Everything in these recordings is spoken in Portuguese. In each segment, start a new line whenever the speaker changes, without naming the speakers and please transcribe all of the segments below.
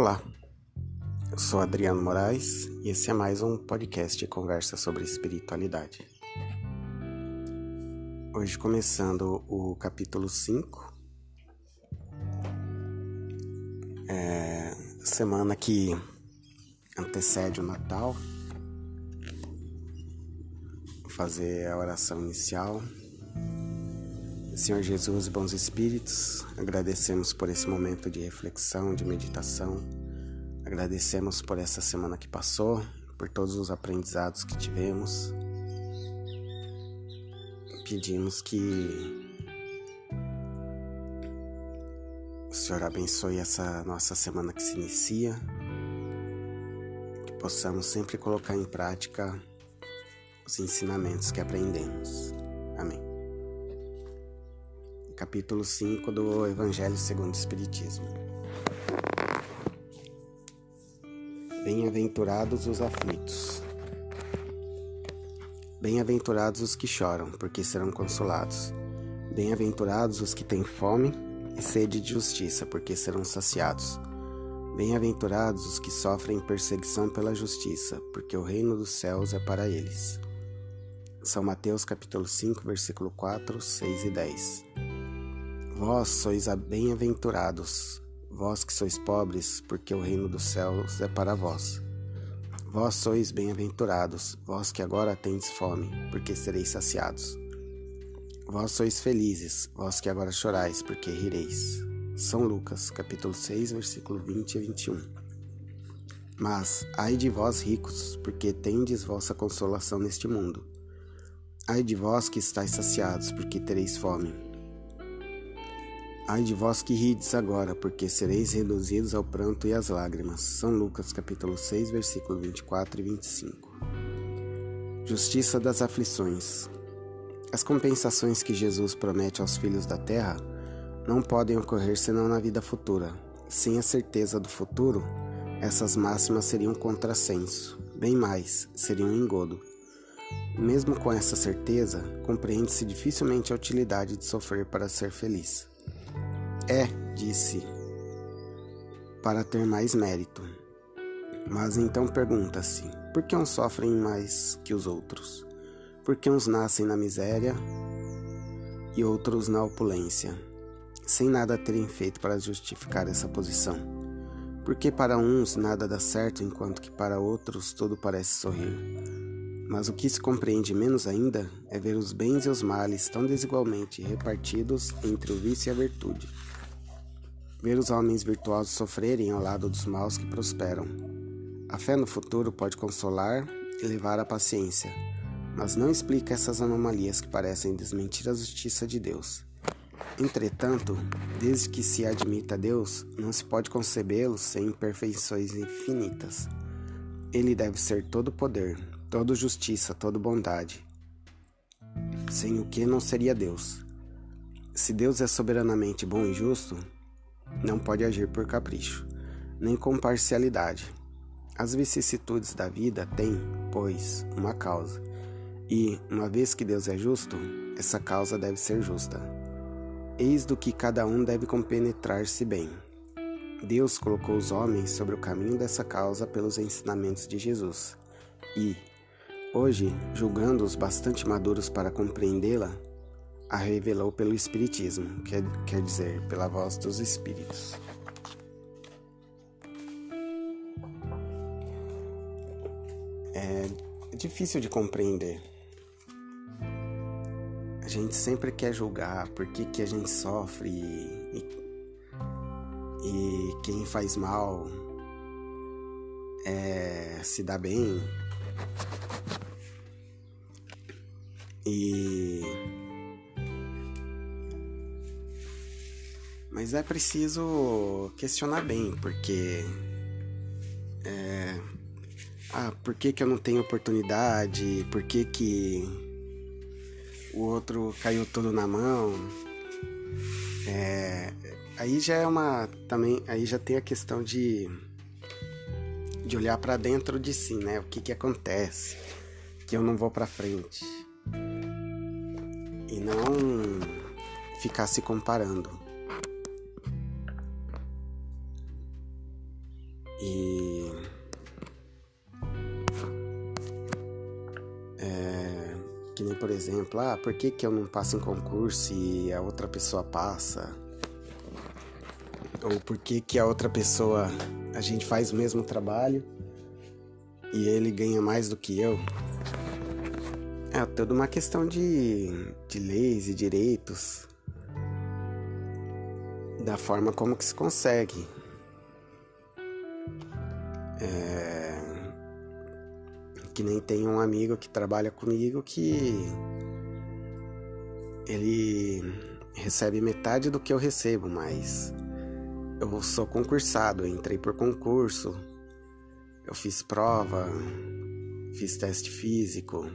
Olá, eu sou Adriano Moraes e esse é mais um podcast de conversa sobre espiritualidade. Hoje começando o capítulo 5, é, semana que antecede o Natal, Vou fazer a oração inicial. Senhor Jesus bons espíritos, agradecemos por esse momento de reflexão, de meditação. Agradecemos por essa semana que passou, por todos os aprendizados que tivemos. Pedimos que o Senhor abençoe essa nossa semana que se inicia, que possamos sempre colocar em prática os ensinamentos que aprendemos. Capítulo 5 do Evangelho segundo o Espiritismo. Bem-aventurados os aflitos. Bem-aventurados os que choram, porque serão consolados. Bem-aventurados os que têm fome e sede de justiça, porque serão saciados. Bem-aventurados os que sofrem perseguição pela justiça, porque o reino dos céus é para eles. São Mateus capítulo 5, versículo 4, 6 e 10. Vós sois bem-aventurados, vós que sois pobres, porque o reino dos céus é para vós. Vós sois bem-aventurados, vós que agora tendes fome, porque sereis saciados. Vós sois felizes, vós que agora chorais, porque rireis. São Lucas, capítulo 6, versículo 20 e 21. Mas, ai de vós ricos, porque tendes vossa consolação neste mundo. Ai de vós que estáis saciados, porque tereis fome. Ai de vós que rides agora, porque sereis reduzidos ao pranto e às lágrimas. São Lucas capítulo 6, versículo 24 e 25. Justiça das aflições. As compensações que Jesus promete aos filhos da terra não podem ocorrer senão na vida futura. Sem a certeza do futuro, essas máximas seriam contrassenso, bem mais, seriam um engodo. Mesmo com essa certeza, compreende-se dificilmente a utilidade de sofrer para ser feliz. É, disse, para ter mais mérito. Mas então pergunta-se: por que uns sofrem mais que os outros? Por que uns nascem na miséria e outros na opulência, sem nada terem feito para justificar essa posição? Porque para uns nada dá certo, enquanto que para outros tudo parece sorrir. Mas o que se compreende menos ainda é ver os bens e os males tão desigualmente repartidos entre o vício e a virtude ver os homens virtuosos sofrerem ao lado dos maus que prosperam. A fé no futuro pode consolar e levar à paciência, mas não explica essas anomalias que parecem desmentir a justiça de Deus. Entretanto, desde que se admita Deus, não se pode concebê-lo sem imperfeições infinitas. Ele deve ser todo poder, toda justiça, toda bondade, sem o que não seria Deus. Se Deus é soberanamente bom e justo, não pode agir por capricho, nem com parcialidade. As vicissitudes da vida têm, pois, uma causa, e, uma vez que Deus é justo, essa causa deve ser justa. Eis do que cada um deve compenetrar-se bem. Deus colocou os homens sobre o caminho dessa causa pelos ensinamentos de Jesus, e, hoje, julgando-os bastante maduros para compreendê-la, a revelou pelo Espiritismo, quer, quer dizer, pela voz dos Espíritos. É difícil de compreender. A gente sempre quer julgar por que, que a gente sofre e, e quem faz mal é, se dá bem. E Mas é preciso questionar bem, porque. É, ah, por que, que eu não tenho oportunidade? Por que, que o outro caiu todo na mão? É, aí já é uma. Também. Aí já tem a questão de. De olhar para dentro de si, né? O que, que acontece? Que eu não vou para frente. E não ficar se comparando. Que nem, por exemplo, ah, por que, que eu não passo em concurso e a outra pessoa passa? Ou por que, que a outra pessoa, a gente faz o mesmo trabalho e ele ganha mais do que eu? É toda uma questão de, de leis e direitos, da forma como que se consegue. É, que nem tem um amigo que trabalha comigo que ele recebe metade do que eu recebo, mas eu sou concursado, eu entrei por concurso, eu fiz prova, fiz teste físico.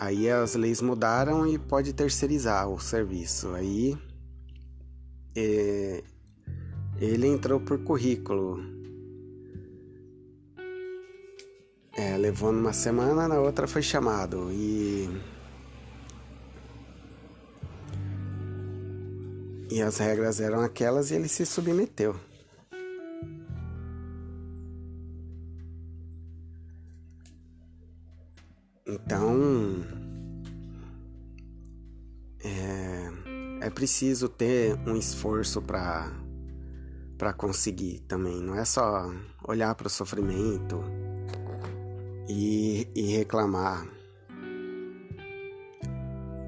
Aí as leis mudaram e pode terceirizar o serviço. Aí é, ele entrou por currículo. É, levou numa semana, na outra foi chamado. E. E as regras eram aquelas e ele se submeteu. Então, é, é preciso ter um esforço para para conseguir também. Não é só olhar para o sofrimento e, e reclamar.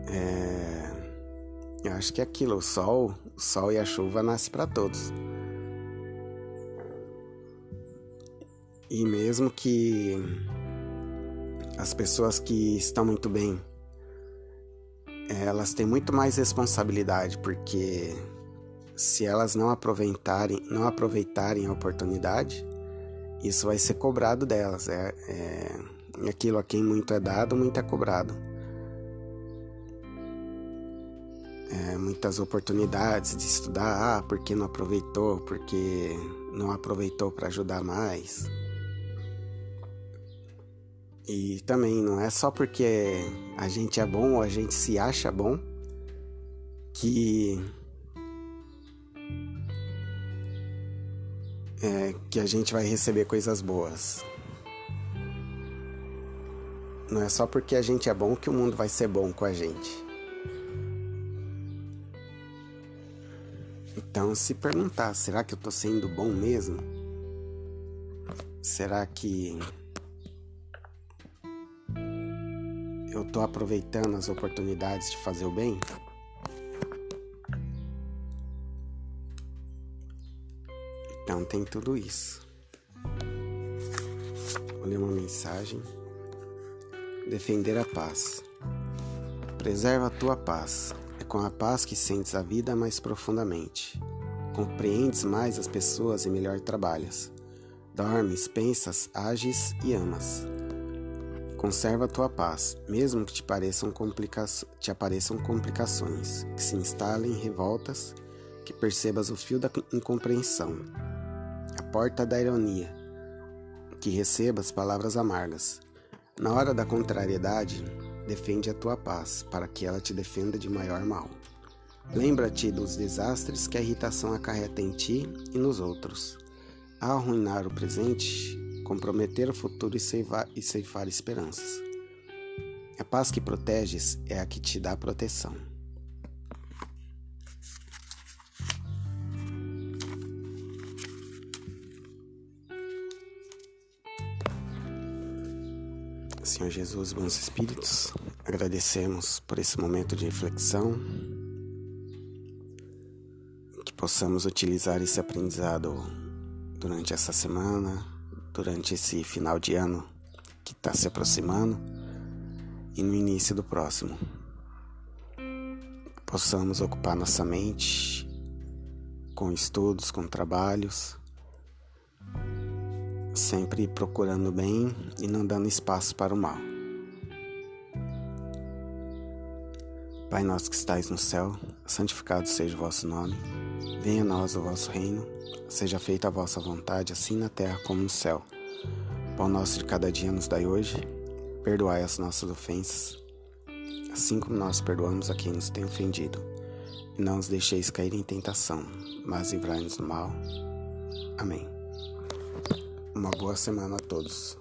É, eu acho que é aquilo, o sol, o sol e a chuva nascem para todos. E mesmo que as pessoas que estão muito bem, elas têm muito mais responsabilidade, porque se elas não aproveitarem, não aproveitarem a oportunidade, isso vai ser cobrado delas. É, é aquilo a quem muito é dado, muito é cobrado. É, muitas oportunidades de estudar, ah, porque não aproveitou, porque não aproveitou para ajudar mais. E também não é só porque a gente é bom ou a gente se acha bom que é, que a gente vai receber coisas boas. Não é só porque a gente é bom que o mundo vai ser bom com a gente. Então, se perguntar, será que eu tô sendo bom mesmo? Será que eu tô aproveitando as oportunidades de fazer o bem? Então tem tudo isso. Vou ler uma mensagem. Defender a paz. Preserva a tua paz. É com a paz que sentes a vida mais profundamente. Compreendes mais as pessoas e melhor trabalhas. Dormes, pensas, ages e amas. Conserva a tua paz, mesmo que te, pareçam complica te apareçam complicações, que se instalem revoltas, que percebas o fio da incompreensão, porta da ironia, que recebas palavras amargas. Na hora da contrariedade, defende a tua paz, para que ela te defenda de maior mal. Lembra-te dos desastres que a irritação acarreta em ti e nos outros. Arruinar o presente, comprometer o futuro e ceifar, e ceifar esperanças. A paz que proteges é a que te dá proteção. Senhor Jesus, bons espíritos, agradecemos por esse momento de reflexão, que possamos utilizar esse aprendizado durante essa semana, durante esse final de ano que está se aproximando e no início do próximo. Possamos ocupar nossa mente com estudos, com trabalhos, sempre procurando o bem e não dando espaço para o mal. Pai nosso que estais no céu, santificado seja o vosso nome. Venha a nós o vosso reino, seja feita a vossa vontade, assim na terra como no céu. Pão nosso de cada dia nos dai hoje, perdoai as nossas ofensas, assim como nós perdoamos a quem nos tem ofendido. E não os deixeis cair em tentação, mas livrai-nos do mal. Amém. Uma boa semana a todos.